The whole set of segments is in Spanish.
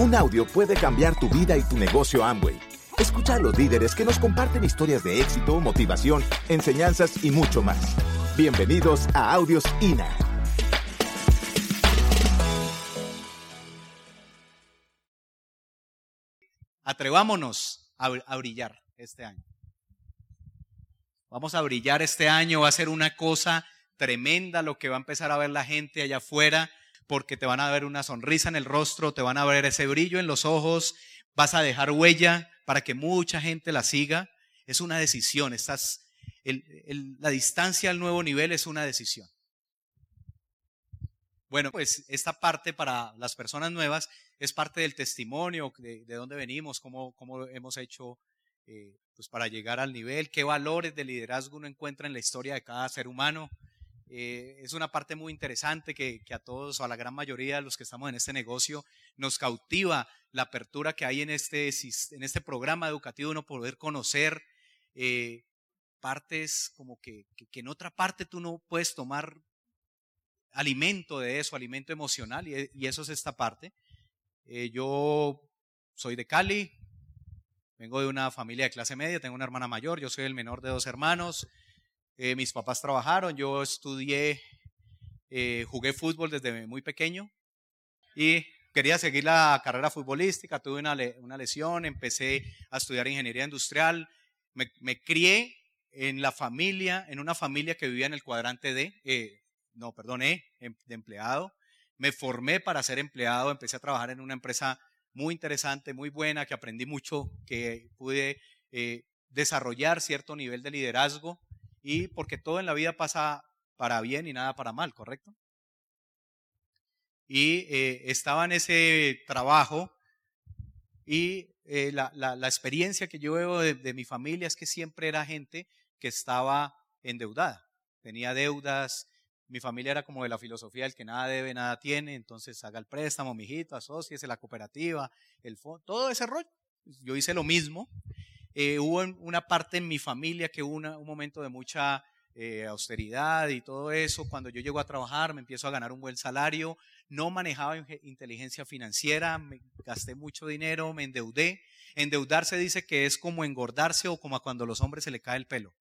Un audio puede cambiar tu vida y tu negocio Amway. Escucha a los líderes que nos comparten historias de éxito, motivación, enseñanzas y mucho más. Bienvenidos a Audios INA. Atrevámonos a, brillar este año. Vamos a brillar este año, va a ser una cosa tremenda lo que va a empezar a ver la gente allá afuera, porque te van a ver una sonrisa en el rostro, te van a ver ese brillo en los ojos, vas a dejar huella para que mucha gente la siga. Es una decisión, estás, la distancia al nuevo nivel es una decisión. Bueno, pues esta parte para las personas nuevas es parte del testimonio de, de dónde venimos, cómo, cómo hemos hecho eh, pues para llegar al nivel, qué valores de liderazgo uno encuentra en la historia de cada ser humano. Eh, es una parte muy interesante que, a todos o a la gran mayoría de los que estamos en este negocio nos cautiva la apertura que hay en este, en este programa educativo, uno poder conocer eh, partes como que, en otra parte tú no puedes tomar alimento de eso, alimento emocional, y, eso es esta parte. yo soy de Cali, Vengo de una familia de clase media, tengo una hermana mayor, yo soy el menor de dos hermanos. Eh, mis papás trabajaron, yo estudié, eh, jugué fútbol desde muy pequeño y quería seguir la carrera futbolística, tuve una, una lesión, empecé a estudiar ingeniería industrial, me, me, crié en la familia, en una familia que vivía en el cuadrante D, eh, no, perdón, E, em, de empleado. Me formé para ser empleado, empecé a trabajar en una empresa muy interesante, muy buena, que aprendí mucho, que pude eh, desarrollar cierto nivel de liderazgo y porque todo en la vida pasa para bien y nada para mal, ¿correcto? Y eh, estaba en ese trabajo y eh, la, experiencia que yo veo de, de mi familia es que siempre era gente que estaba endeudada, tenía deudas, mi familia era como de la filosofía del que nada debe, nada tiene, entonces haga el préstamo, mijito, asociese la cooperativa, el fondo, todo ese rollo. Yo hice lo mismo. Eh, hubo una parte en mi familia que hubo un momento de mucha eh, austeridad y todo eso. Cuando yo llego a trabajar, me empiezo a ganar un buen salario, no manejaba inteligencia financiera, me gasté mucho dinero, me endeudé. Endeudarse dice que es como engordarse o como cuando a los hombres se le cae el pelo.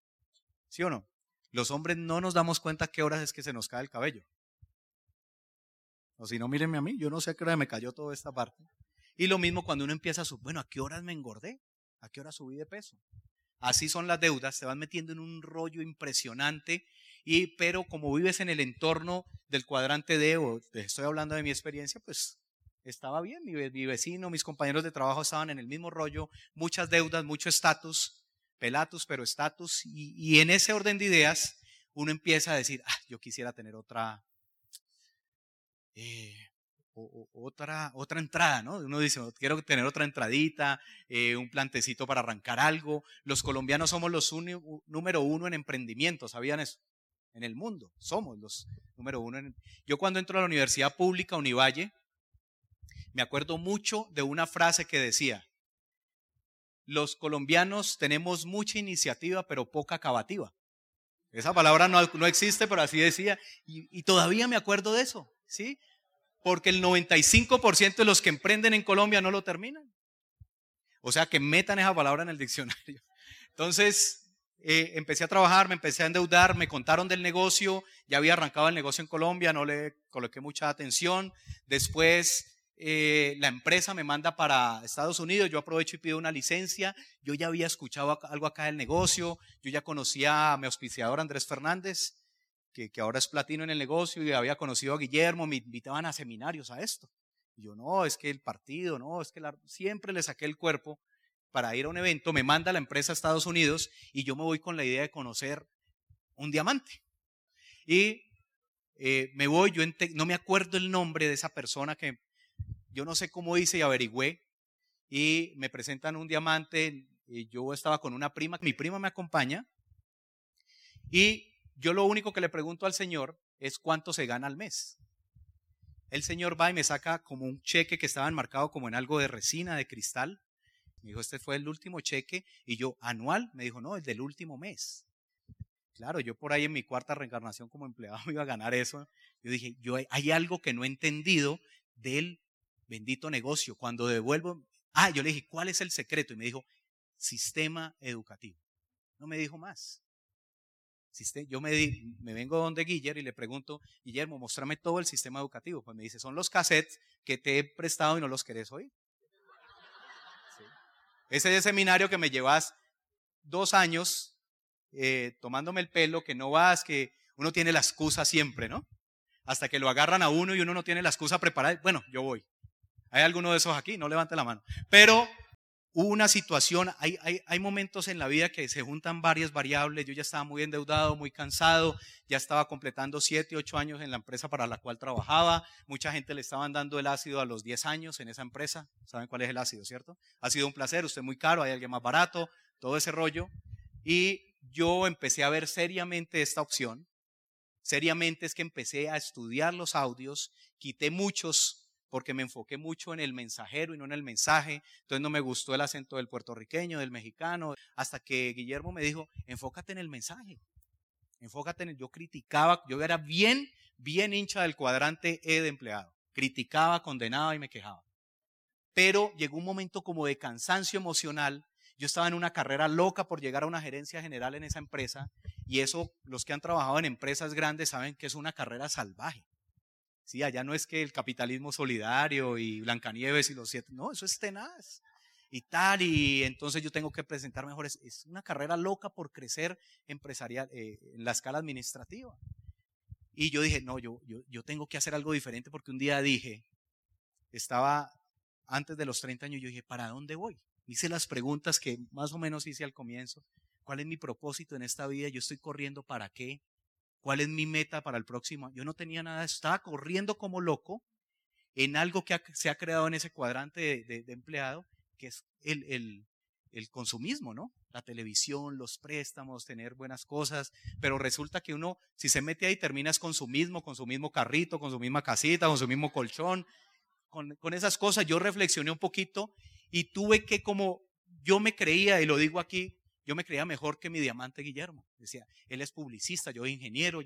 ¿Sí o no? Los hombres no nos damos cuenta qué horas es que se nos cae el cabello. O si no, mírenme a mí, yo no sé a qué hora me cayó toda esta parte. Y lo mismo cuando uno empieza a subir, bueno, ¿a qué horas me engordé? ¿A qué horas subí de peso? Así son las deudas, se van metiendo en un rollo impresionante, y, pero como vives en el entorno del cuadrante D, o estoy hablando de mi experiencia, pues estaba bien, mi, mi vecino, mis compañeros de trabajo estaban en el mismo rollo, muchas deudas, mucho estatus, Pelatus, pero estatus. Y, en ese orden de ideas, uno empieza a decir, ah, yo quisiera tener otra, eh, otra, otra entrada, ¿no? Uno dice, quiero tener otra entradita, eh, un plantecito para arrancar algo. Los colombianos somos los número uno en emprendimiento, ¿sabían eso? En el mundo, somos los número uno. Yo cuando entro a la universidad pública, Univalle, me acuerdo mucho de una frase que decía, los colombianos tenemos mucha iniciativa, pero poca acabativa. Esa palabra no, no existe, pero así decía. Y, todavía me acuerdo de eso, ¿sí? Porque el 95% de los que emprenden en Colombia no lo terminan. O sea, que metan esa palabra en el diccionario. Entonces, eh, empecé a trabajar, me empecé a endeudar, me contaron del negocio, ya había arrancado el negocio en Colombia, no le coloqué mucha atención. Después eh, la empresa me manda para Estados Unidos, yo aprovecho y pido una licencia, yo ya había escuchado algo acá del negocio, yo ya conocía a mi auspiciador Andrés Fernández, que, ahora es platino en el negocio, y había conocido a Guillermo, me invitaban a seminarios a esto. Yo, no, es que el partido, no, es que siempre le saqué el cuerpo para ir a un evento, me manda la empresa a Estados Unidos y yo me voy con la idea de conocer un diamante. Y eh, me voy, yo no me acuerdo el nombre de esa persona que yo no sé cómo hice y averigüé y me presentan un diamante y yo estaba con una prima, mi prima me acompaña y yo lo único que le pregunto al Señor es cuánto se gana al mes. El Señor va y me saca como un cheque que estaba enmarcado como en algo de resina, de cristal. Me dijo, este fue el último cheque. Y yo, anual, me dijo, no, el del último mes. Claro, yo por ahí en mi cuarta reencarnación como empleado iba a ganar eso. Yo dije, yo hay algo que no he entendido del Bendito negocio. Cuando devuelvo, ah, yo le dije, ¿cuál es el secreto? Y me dijo, sistema educativo. No me dijo más. Yo me, me vengo donde Guiller y le pregunto, Guillermo, muéstrame todo el sistema educativo. Pues me dice, son los cassettes que te he prestado y no los querés oír. Ese es el seminario que me llevas dos años eh, tomándome el pelo, que no vas, que uno tiene la excusa siempre, ¿no? Hasta que lo agarran a uno y uno no tiene la excusa preparada. Bueno, yo voy. ¿Hay alguno de esos aquí? No levante la mano. Pero una situación, hay, hay, momentos en la vida que se juntan varias variables. Yo ya estaba muy endeudado, muy cansado, ya estaba completando 7, 8 años en la empresa para la cual trabajaba. Mucha gente le estaban dando el ácido a los 10 años en esa empresa. ¿Saben cuál es el ácido, cierto? Ha sido un placer, usted muy caro, hay alguien más barato, todo ese rollo. Y yo empecé a ver seriamente esta opción. Seriamente es que empecé a estudiar los audios, quité muchos porque me enfoqué mucho en el mensajero y no en el mensaje. Entonces no me gustó el acento del puertorriqueño, del mexicano, hasta que Guillermo me dijo, enfócate en el mensaje. Enfócate en el... Yo criticaba, yo era bien, bien hincha del cuadrante E de empleado. Criticaba, condenaba y me quejaba. Pero llegó un momento como de cansancio emocional. Yo estaba en una carrera loca por llegar a una gerencia general en esa empresa y eso, los que han trabajado en empresas grandes saben que es una carrera salvaje. Sí, allá no es que el capitalismo solidario y Blancanieves y los siete, no, eso es tenaz y tal, y entonces yo tengo que presentar mejores. Es una carrera loca por crecer empresarial eh, en la escala administrativa. Y yo dije, no, yo, yo, yo tengo que hacer algo diferente porque un día dije, estaba antes de los 30 años, yo dije, ¿para dónde voy? Hice las preguntas que más o menos hice al comienzo. ¿Cuál es mi propósito en esta vida? ¿Yo estoy corriendo para qué? ¿Cuál es mi meta para el próximo? Yo no tenía nada, estaba corriendo como loco en algo que se ha creado en ese cuadrante de, empleado, que es el, el, el, consumismo, ¿no? La televisión, los préstamos, tener buenas cosas, pero resulta que uno, si se mete ahí, terminas con su mismo, con su mismo carrito, con su misma casita, con su mismo colchón, con, con esas cosas. Yo reflexioné un poquito y tuve que como yo me creía, y lo digo aquí, yo me creía mejor que mi diamante Guillermo. Decía, él es publicista, yo ingeniero.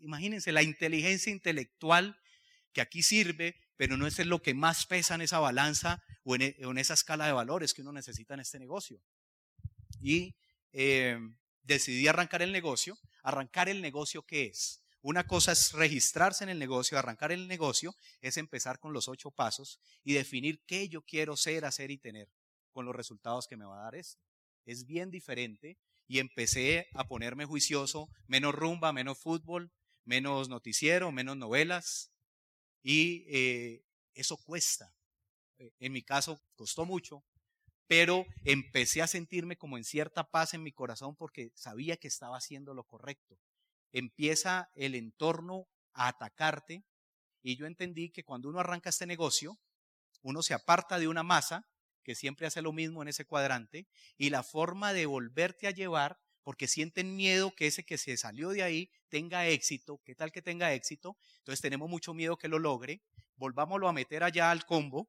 Imagínense la inteligencia intelectual que aquí sirve, pero no es lo que más pesa en esa balanza o en, e, esa escala de valores que uno necesita en este negocio. Y eh, decidí arrancar el negocio. Arrancar el negocio, ¿qué es? Una cosa es registrarse en el negocio, arrancar el negocio, es empezar con los ocho pasos y definir qué yo quiero ser, hacer y tener con los resultados que me va a dar esto es bien diferente y empecé a ponerme juicioso, menos rumba, menos fútbol, menos noticiero, menos novelas y eh, eso cuesta. Eh, en mi caso costó mucho, pero empecé a sentirme como en cierta paz en mi corazón porque sabía que estaba haciendo lo correcto. Empieza el entorno a atacarte y yo entendí que cuando uno arranca este negocio, uno se aparta de una masa que siempre hace lo mismo en ese cuadrante, y la forma de volverte a llevar, porque sienten miedo que ese que se salió de ahí tenga éxito, ¿qué tal que tenga éxito? Entonces tenemos mucho miedo que lo logre, volvámoslo a meter allá al combo,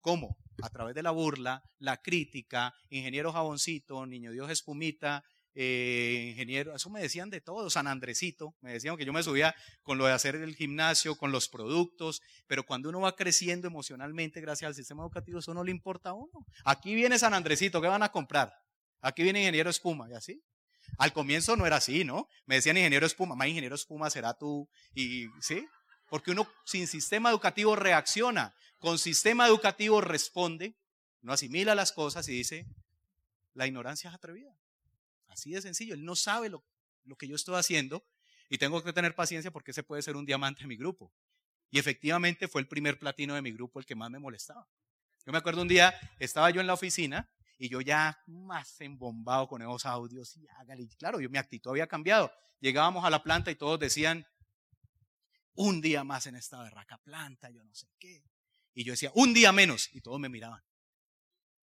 ¿cómo? A través de la burla, la crítica, ingeniero jaboncito, niño Dios espumita, eh, ingeniero, eso me decían de todo, San Andresito, me decían que yo me subía con lo de hacer el gimnasio, con los productos, pero cuando uno va creciendo emocionalmente gracias al sistema educativo, eso no le importa a uno. Aquí viene San Andresito, ¿qué van a comprar? Aquí viene ingeniero espuma, y así. Al comienzo no era así, ¿no? Me decían ingeniero espuma, más ingeniero espuma será tú, y sí, porque uno sin sistema educativo reacciona, con sistema educativo responde, no asimila las cosas y dice, la ignorancia es atrevida. Así de sencillo. Él no sabe lo, que yo estoy haciendo y tengo que tener paciencia porque ese puede ser un diamante en mi grupo. Y efectivamente fue el primer platino de mi grupo el que más me molestaba. Yo me acuerdo un día, estaba yo en la oficina y yo ya más embombado con esos audios y hágale. Claro, yo, mi actitud había cambiado. Llegábamos a la planta y todos decían, un día más en esta berraca planta, yo no sé qué. Y yo decía, un día menos. Y todos me miraban.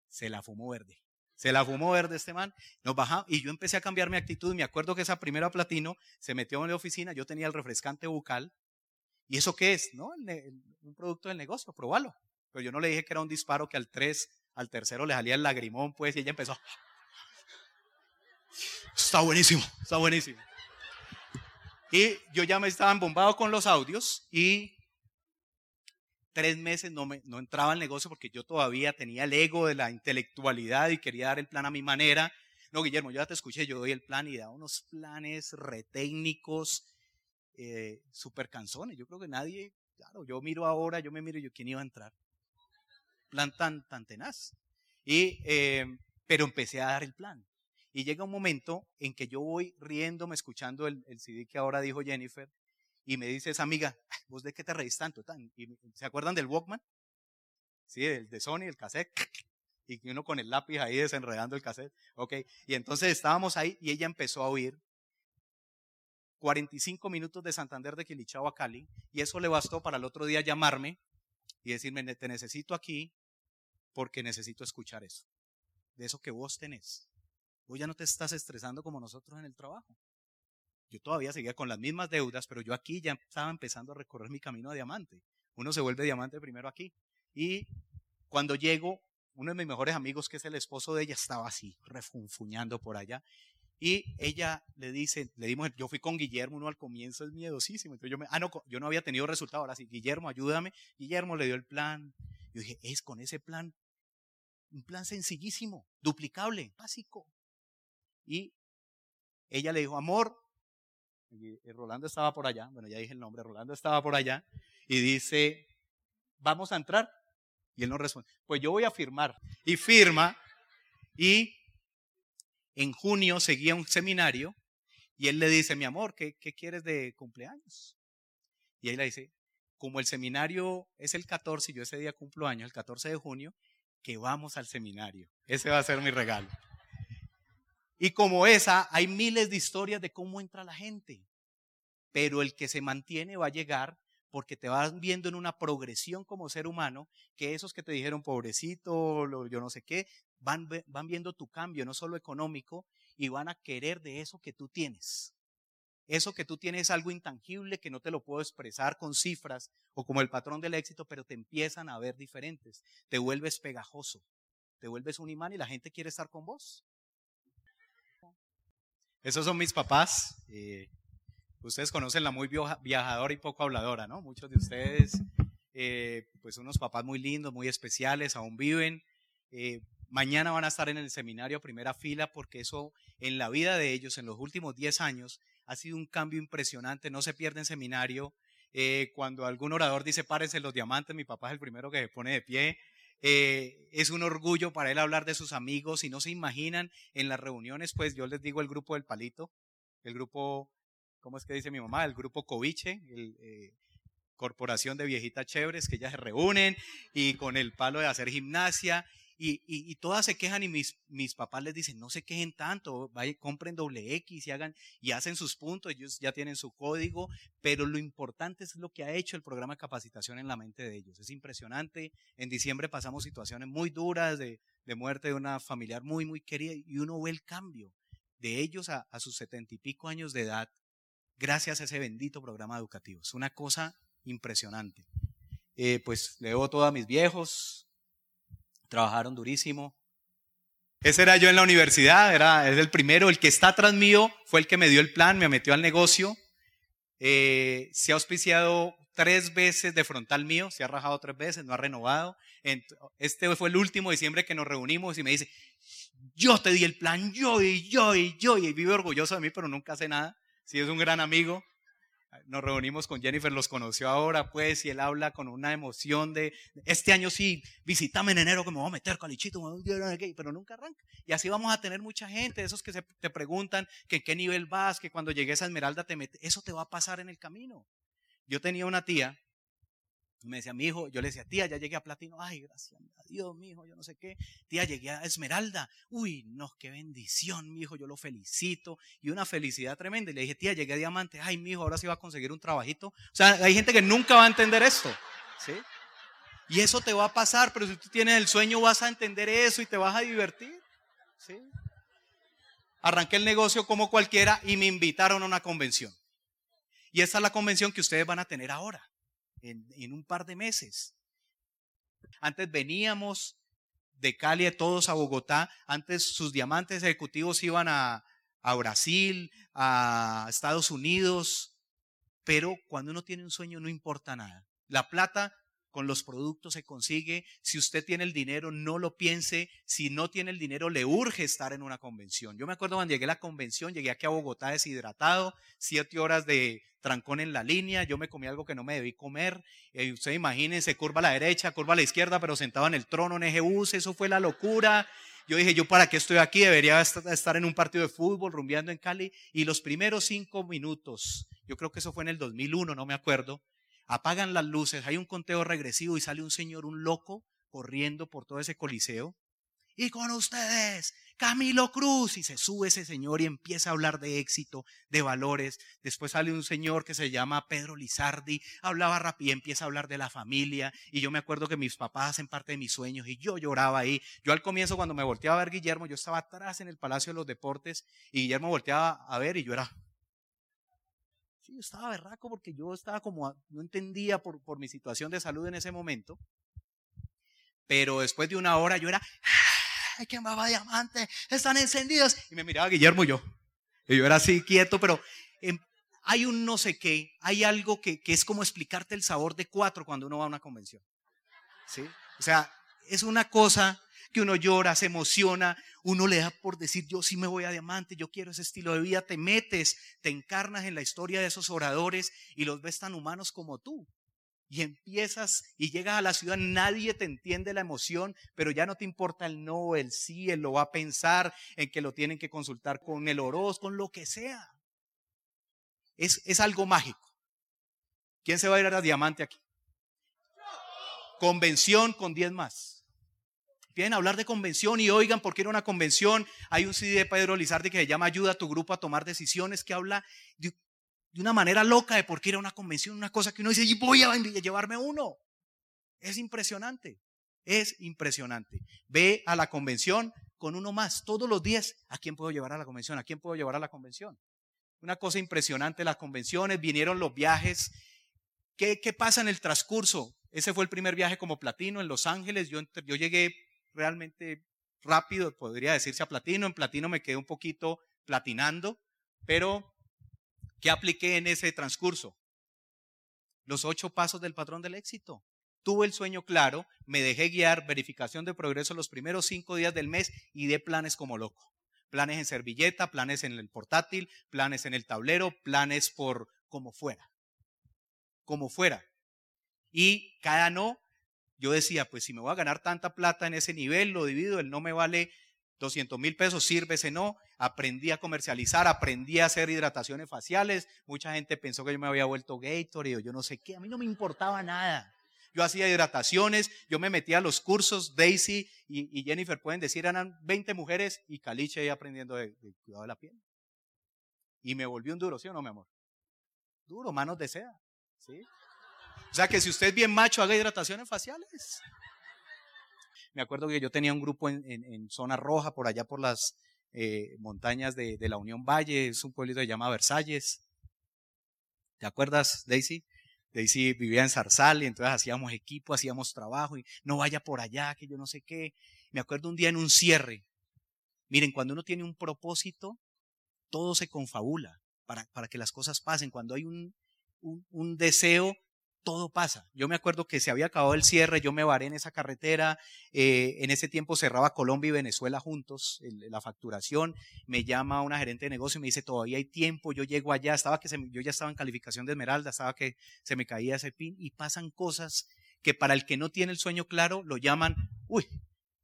Se la fumó verde. Se la fumó verde este man, nos bajamos y yo empecé a cambiar mi actitud. Me acuerdo que esa primera platino se metió en la oficina, yo tenía el refrescante bucal. ¿Y eso qué es? ¿No? un producto del negocio, probalo. Pero yo no le dije que era un disparo que al tres, al tercero le salía el lagrimón, pues, y ella empezó. Está buenísimo, está buenísimo. Y yo ya me estaba embombado con los audios y tres meses no, me, entraba al negocio porque yo todavía tenía el ego de la intelectualidad y quería dar el plan a mi manera. No, Guillermo, yo ya te escuché, yo doy el plan y da unos planes retécnicos, eh, súper canzones. Yo creo que nadie, claro, yo miro ahora, yo me miro yo, ¿quién iba a entrar? Plan tan, tan tenaz. Y, eh, pero empecé a dar el plan. Y llega un momento en que yo voy riéndome, escuchando el, el CD que ahora dijo Jennifer, y me dice esa amiga, ¿vos de qué te reís tanto? Tan? Y, ¿Se acuerdan del Walkman? Sí, el de Sony, el cassette. Y uno con el lápiz ahí desenredando el cassette. Ok. Y entonces estábamos ahí y ella empezó a oír 45 minutos de Santander de Quilichao a Cali. Y eso le bastó para el otro día llamarme y decirme, te necesito aquí porque necesito escuchar eso. De eso que vos tenés. Vos ya no te estás estresando como nosotros en el trabajo. Yo todavía seguía con las mismas deudas, pero yo aquí ya estaba empezando a recorrer mi camino a diamante. Uno se vuelve diamante primero aquí. Y cuando llego, uno de mis mejores amigos, que es el esposo de ella, estaba así, refunfuñando por allá. Y ella le dice, le dimos, yo fui con Guillermo, uno al comienzo es miedosísimo. Entonces yo me, ah, no, yo no había tenido resultado. Ahora sí, Guillermo, ayúdame. Guillermo le dio el plan. Yo dije, es con ese plan, un plan sencillísimo, duplicable, básico. Y ella le dijo, amor, y Rolando estaba por allá, bueno, ya dije el nombre, Rolando estaba por allá, y dice, vamos a entrar. Y él no responde, pues yo voy a firmar. Y firma, y en junio seguía un seminario, y él le dice, mi amor, ¿qué, quieres de cumpleaños? Y ella le dice, como el seminario es el 14 y yo ese día cumplo años, el 14 de junio, que vamos al seminario. Ese va a ser mi regalo. Y como esa, hay miles de historias de cómo entra la gente. Pero el que se mantiene va a llegar porque te vas viendo en una progresión como ser humano, que esos que te dijeron pobrecito, yo no sé qué, van, van viendo tu cambio, no solo económico, y van a querer de eso que tú tienes. Eso que tú tienes es algo intangible que no te lo puedo expresar con cifras o como el patrón del éxito, pero te empiezan a ver diferentes. Te vuelves pegajoso, te vuelves un imán y la gente quiere estar con vos. Esos son mis papás. Eh, ustedes conocen la muy viajadora y poco habladora, ¿no? Muchos de ustedes, eh, pues unos papás muy lindos, muy especiales, aún viven. Eh, mañana van a estar en el seminario a primera fila porque eso en la vida de ellos, en los últimos 10 años, ha sido un cambio impresionante. No se pierden seminario. cuando algún orador dice párense los diamantes, mi papá es el primero que se pone de pie. Eh, es un orgullo para él hablar de sus amigos y no se imaginan en las reuniones, pues yo les digo el grupo del palito, el grupo, ¿cómo es que dice mi mamá? El grupo Coviche, el, eh, corporación de viejitas chéveres que ya se reúnen y con el palo de hacer gimnasia y, todas se quejan y mis, mis papás les dicen, no se quejen tanto, vayan, compren doble X y hagan y hacen sus puntos, ellos ya tienen su código, pero lo importante es lo que ha hecho el programa de capacitación en la mente de ellos. Es impresionante. En diciembre pasamos situaciones muy duras de, muerte de una familiar muy, muy querida y uno ve el cambio de ellos a, sus setenta y pico años de edad gracias a ese bendito programa educativo. Es una cosa impresionante. Eh, pues leo todo a mis viejos, trabajaron durísimo. Ese era yo en la universidad, era el primero, el que está atrás mío fue el que me dio el plan, me metió al negocio. Eh, se ha auspiciado tres veces de frontal mío, se ha rajado tres veces, no ha renovado. Este fue el último diciembre que nos reunimos y me dice, yo te di el plan, yo y yo y yo, y vive orgulloso de mí, pero nunca hace nada. Sí, es un gran amigo nos reunimos con Jennifer, los conoció ahora, pues, y él habla con una emoción de, este año sí, visítame en enero que me voy a meter calichito, pero nunca arranca. Y así vamos a tener mucha gente, esos que se, te preguntan que en qué nivel vas, que cuando llegues a Esmeralda te metes, eso te va a pasar en el camino. Yo tenía una tía me decía, mi hijo, yo le decía, tía, ya llegué a platino. Ay, gracias a Dios, mi hijo, yo no sé qué. Tía, llegué a esmeralda. Uy, no, qué bendición, mi hijo, yo lo felicito. Y una felicidad tremenda. Y le dije, tía, llegué a diamante. Ay, mi hijo, ahora sí va a conseguir un trabajito. O sea, hay gente que nunca va a entender esto. ¿Sí? Y eso te va a pasar, pero si tú tienes el sueño vas a entender eso y te vas a divertir. ¿Sí? Arranqué el negocio como cualquiera y me invitaron a una convención. Y esta es la convención que ustedes van a tener ahora en, un par de meses. Antes veníamos de Cali todos a Bogotá, antes sus diamantes ejecutivos iban a, a Brasil, a Estados Unidos, pero cuando uno tiene un sueño no importa nada. La plata con los productos se consigue. Si usted tiene el dinero, no lo piense. Si no tiene el dinero, le urge estar en una convención. Yo me acuerdo cuando llegué a la convención, llegué aquí a Bogotá deshidratado, siete horas de trancón en la línea, yo me comí algo que no me debí comer. Eh, usted imagínense, curva a la derecha, curva a la izquierda, pero sentado en el trono en eje eso fue la locura. Yo dije, yo para qué estoy aquí, debería estar en un partido de fútbol, rumbeando en Cali. Y los primeros cinco minutos, yo creo que eso fue en el 2001, no me acuerdo, apagan las luces, hay un conteo regresivo y sale un señor, un loco, corriendo por todo ese coliseo. Y con ustedes, Camilo Cruz. Y se sube ese señor y empieza a hablar de éxito, de valores. Después sale un señor que se llama Pedro Lizardi, hablaba rápido y empieza a hablar de la familia. Y yo me acuerdo que mis papás hacen parte de mis sueños y yo lloraba ahí. Yo al comienzo cuando me volteaba a ver Guillermo, yo estaba atrás en el Palacio de los Deportes y Guillermo volteaba a ver y yo era Sí, yo estaba berraco porque yo estaba como, no entendía por, por mi situación de salud en ese momento. Pero después de una hora yo era, ¡ay, qué va diamante! Están encendidos. Y me miraba Guillermo y yo. Y yo era así quieto, pero em, hay un no sé qué, hay algo que, que es como explicarte el sabor de cuatro cuando uno va a una convención. ¿Sí? O sea, es una cosa que uno llora, se emociona, uno le da por decir, yo sí me voy a diamante, yo quiero ese estilo de vida, te metes, te encarnas en la historia de esos oradores y los ves tan humanos como tú. Y empiezas y llegas a la ciudad, nadie te entiende la emoción, pero ya no te importa el no, el sí, él lo va a pensar, en que lo tienen que consultar con el oroz, con lo que sea. Es, es algo mágico. ¿Quién se va a ir a diamante aquí? Convención con 10 más. Vienen a hablar de convención y oigan, ¿por qué era una convención? Hay un CD de Pedro Lizardi que se llama Ayuda a tu grupo a tomar decisiones, que habla de, una manera loca de por qué era una convención, una cosa que uno dice, y voy a llevarme uno. Es impresionante, es impresionante. Ve a la convención con uno más todos los días. ¿A quién puedo llevar a la convención? ¿A quién puedo llevar a la convención? Una cosa impresionante, las convenciones, vinieron los viajes. ¿Qué, qué pasa en el transcurso? Ese fue el primer viaje como platino en Los Ángeles. Yo, yo llegué realmente rápido, podría decirse a platino. En platino me quedé un poquito platinando, pero ¿qué apliqué en ese transcurso? Los ocho pasos del patrón del éxito. Tuve el sueño claro, me dejé guiar, verificación de progreso los primeros cinco días del mes y de planes como loco. Planes en servilleta, planes en el portátil, planes en el tablero, planes por como fuera. Como fuera. Y cada no yo decía, pues si me voy a ganar tanta plata en ese nivel, lo divido, el no me vale 200 mil pesos, sirve ese no. Aprendí a comercializar, aprendí a hacer hidrataciones faciales. Mucha gente pensó que yo me había vuelto Gatorade o yo no sé qué. A mí no me importaba nada. Yo hacía hidrataciones, yo me metía a los cursos. Daisy y, Jennifer pueden decir, eran 20 mujeres y Caliche ahí aprendiendo de, cuidado de la piel. Y me volvió un duro, ¿sí o no, mi amor? Duro, manos de seda. ¿sí? O sea que si usted es bien macho, haga hidrataciones faciales. Me acuerdo que yo tenía un grupo en, zona roja, por allá por las eh, montañas de, la Unión Valle, es un pueblito que se llama Versalles. ¿Te acuerdas, Daisy? Daisy vivía en Zarzal y entonces hacíamos equipo, hacíamos trabajo y no vaya por allá, que yo no sé qué. Me acuerdo un día en un cierre. Miren, cuando uno tiene un propósito, todo se confabula para, para que las cosas pasen. Cuando hay un, un deseo, todo pasa. Yo me acuerdo que se había acabado el cierre, yo me varé en esa carretera, eh, en ese tiempo cerraba Colombia y Venezuela juntos, la facturación, me llama una gerente de negocio y me dice, todavía hay tiempo, yo llego allá, estaba que yo ya estaba en calificación de esmeralda, estaba que se me caía ese pin y pasan cosas que para el que no tiene el sueño claro lo llaman, uy,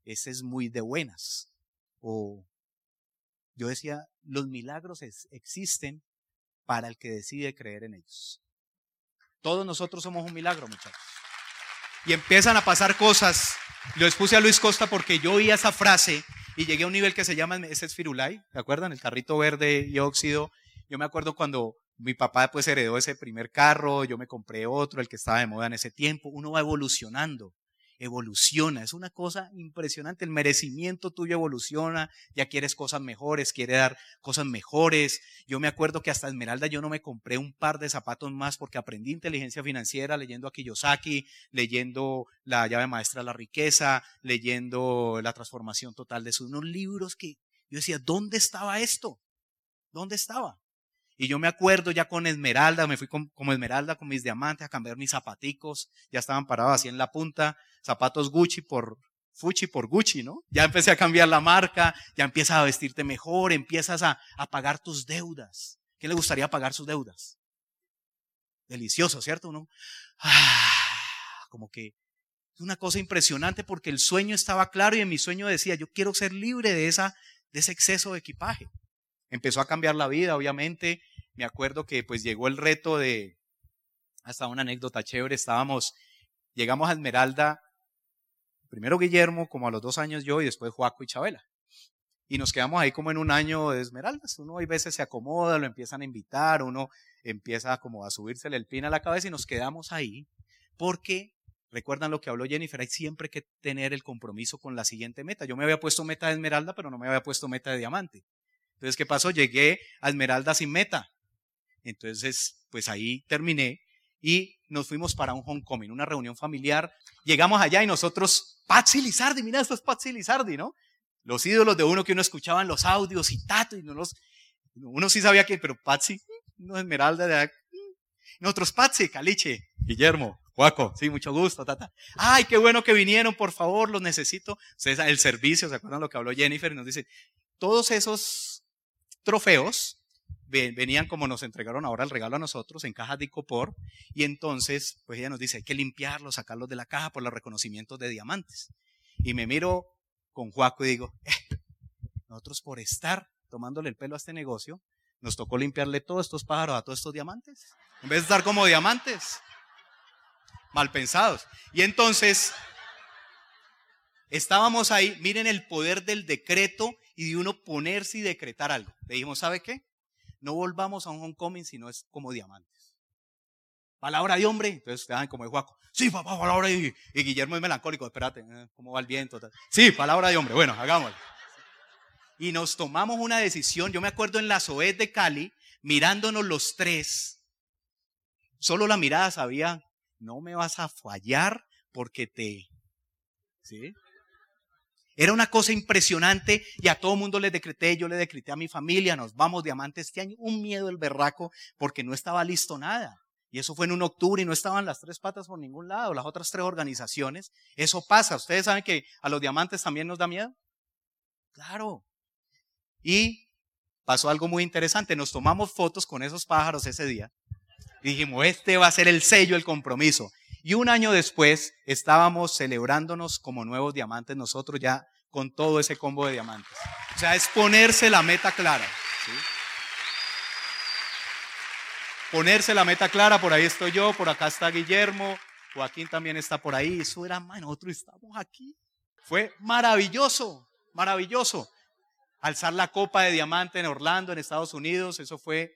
ese es muy de buenas. O yo decía, los milagros existen para el que decide creer en ellos. Todos nosotros somos un milagro, muchachos. Y empiezan a pasar cosas. Lo expuse a Luis Costa porque yo oía esa frase y llegué a un nivel que se llama, ese es Firulai, ¿te acuerdan? El carrito verde y óxido. Yo me acuerdo cuando mi papá después heredó ese primer carro, yo me compré otro, el que estaba de moda en ese tiempo. Uno va evolucionando evoluciona. Es una cosa impresionante. El merecimiento tuyo evoluciona. Ya quieres cosas mejores, quiere dar cosas mejores. Yo me acuerdo que hasta Esmeralda yo no me compré un par de zapatos más porque aprendí inteligencia financiera leyendo a Kiyosaki, leyendo la llave maestra de la riqueza, leyendo la transformación total de sus unos libros que yo decía, ¿dónde estaba esto? ¿Dónde estaba? Y yo me acuerdo ya con Esmeralda, me fui como Esmeralda con mis diamantes a cambiar mis zapaticos, ya estaban parados así en la punta, zapatos Gucci por Fuchi por Gucci, ¿no? Ya empecé a cambiar la marca, ya empiezas a vestirte mejor, empiezas a, pagar tus deudas. ¿Quién le gustaría pagar sus deudas? Delicioso, ¿cierto? ¿No? Ah, como que una cosa impresionante porque el sueño estaba claro y en mi sueño decía, yo quiero ser libre de, esa, de ese exceso de equipaje. Empezó a cambiar la vida, obviamente. Me acuerdo que pues llegó el reto de, hasta una anécdota chévere, estábamos, llegamos a Esmeralda, primero Guillermo, como a los dos años yo, y después Joaco y Chabela. Y nos quedamos ahí como en un año de Esmeraldas. Uno a veces se acomoda, lo empiezan a invitar, uno empieza como a subírsele el pin a la cabeza y nos quedamos ahí porque Recuerdan lo que habló Jennifer, hay siempre que tener el compromiso con la siguiente meta. Yo me había puesto meta de esmeralda, pero no me había puesto meta de diamante. Entonces, ¿qué pasó? Llegué a esmeralda sin meta. Entonces, pues ahí terminé y nos fuimos para un homecoming, una reunión familiar. Llegamos allá y nosotros, Patsy Lizardi, mira, esto es Patsy Lizardi, ¿no? Los ídolos de uno que uno escuchaba los audios y tato, y no los, uno sí sabía que, pero Patsy, no Esmeralda de Nosotros, Patsy, Caliche, Guillermo, Guaco, sí, mucho gusto, tata. Ay, qué bueno que vinieron, por favor, los necesito. Ustedes, el servicio, ¿se acuerdan lo que habló Jennifer? Y nos dice, todos esos trofeos venían como nos entregaron ahora el regalo a nosotros en cajas de icopor y entonces pues ella nos dice hay que limpiarlos, sacarlos de la caja por los reconocimientos de diamantes. Y me miro con Juaco y digo, eh, nosotros por estar tomándole el pelo a este negocio, nos tocó limpiarle todos estos pájaros a todos estos diamantes, en vez de estar como diamantes mal pensados. Y entonces, estábamos ahí, miren el poder del decreto y de uno ponerse y decretar algo. Le dijimos, ¿sabe qué? No volvamos a un homecoming si no es como diamantes. Palabra de hombre. Entonces dan como de Juaco. Sí, papá, palabra de Y Guillermo es melancólico. Espérate, eh, ¿cómo va el viento? Sí, palabra de hombre. Bueno, hagámoslo. Y nos tomamos una decisión. Yo me acuerdo en la SOED de Cali, mirándonos los tres. Solo la mirada sabía no me vas a fallar porque te... ¿Sí? Era una cosa impresionante y a todo mundo le decreté, yo le decreté a mi familia, nos vamos diamantes este año, un miedo el berraco porque no estaba listo nada. Y eso fue en un octubre y no estaban las tres patas por ningún lado, las otras tres organizaciones. Eso pasa. ¿Ustedes saben que a los diamantes también nos da miedo? Claro. Y pasó algo muy interesante. Nos tomamos fotos con esos pájaros ese día dijimos, este va a ser el sello, el compromiso. Y un año después estábamos celebrándonos como nuevos diamantes nosotros ya con todo ese combo de diamantes. O sea, es ponerse la meta clara. Ponerse la meta clara, por ahí estoy yo, por acá está Guillermo, Joaquín también está por ahí. Eso era, nosotros estamos aquí. Fue maravilloso, maravilloso. Alzar la copa de diamante en Orlando, en Estados Unidos, eso fue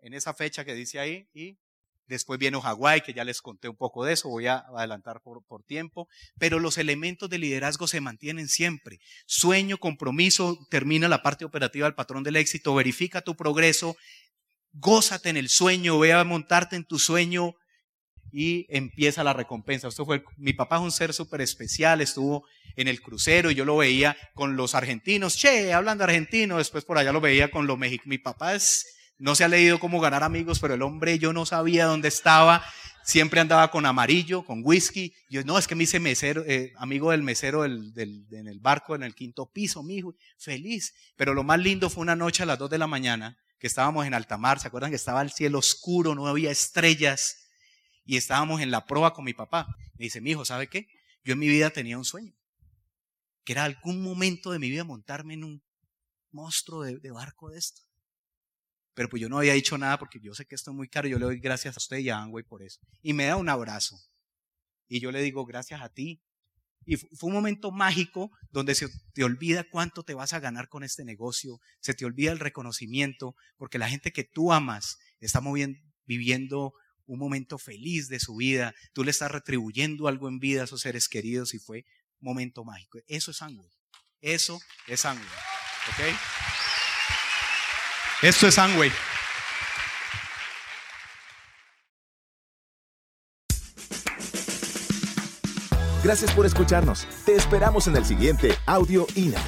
en esa fecha que dice ahí y después viene Hawái, que ya les conté un poco de eso, voy a adelantar por, por tiempo, pero los elementos de liderazgo se mantienen siempre. Sueño, compromiso, termina la parte operativa del patrón del éxito, verifica tu progreso, gózate en el sueño, ve a montarte en tu sueño y empieza la recompensa. Esto fue, mi papá es un ser súper especial, estuvo en el crucero y yo lo veía con los argentinos, che, hablando argentino, después por allá lo veía con los mexicanos. Mi papá es no se ha leído cómo ganar amigos, pero el hombre yo no sabía dónde estaba. Siempre andaba con amarillo, con whisky. Yo, no, es que me hice mesero, eh, amigo del mesero del, en el barco, en el quinto piso, mi hijo. Feliz. Pero lo más lindo fue una noche a las dos de la mañana, que estábamos en alta mar. ¿Se acuerdan que estaba el cielo oscuro, no había estrellas? Y estábamos en la proa con mi papá. Me dice, mi hijo, ¿sabe qué? Yo en mi vida tenía un sueño. Que era algún momento de mi vida montarme en un monstruo de, de barco de esto. Pero pues yo no había dicho nada porque yo sé que esto es muy caro. Yo le doy gracias a usted y a Angway por eso. Y me da un abrazo. Y yo le digo gracias a ti. Y fue un momento mágico donde se te olvida cuánto te vas a ganar con este negocio. Se te olvida el reconocimiento porque la gente que tú amas está viviendo un momento feliz de su vida. Tú le estás retribuyendo algo en vida a esos seres queridos y fue momento mágico. Eso es Angway. Eso es Angway. ¿Ok? Esto es Angway. Gracias por escucharnos. Te esperamos en el siguiente Audio INA.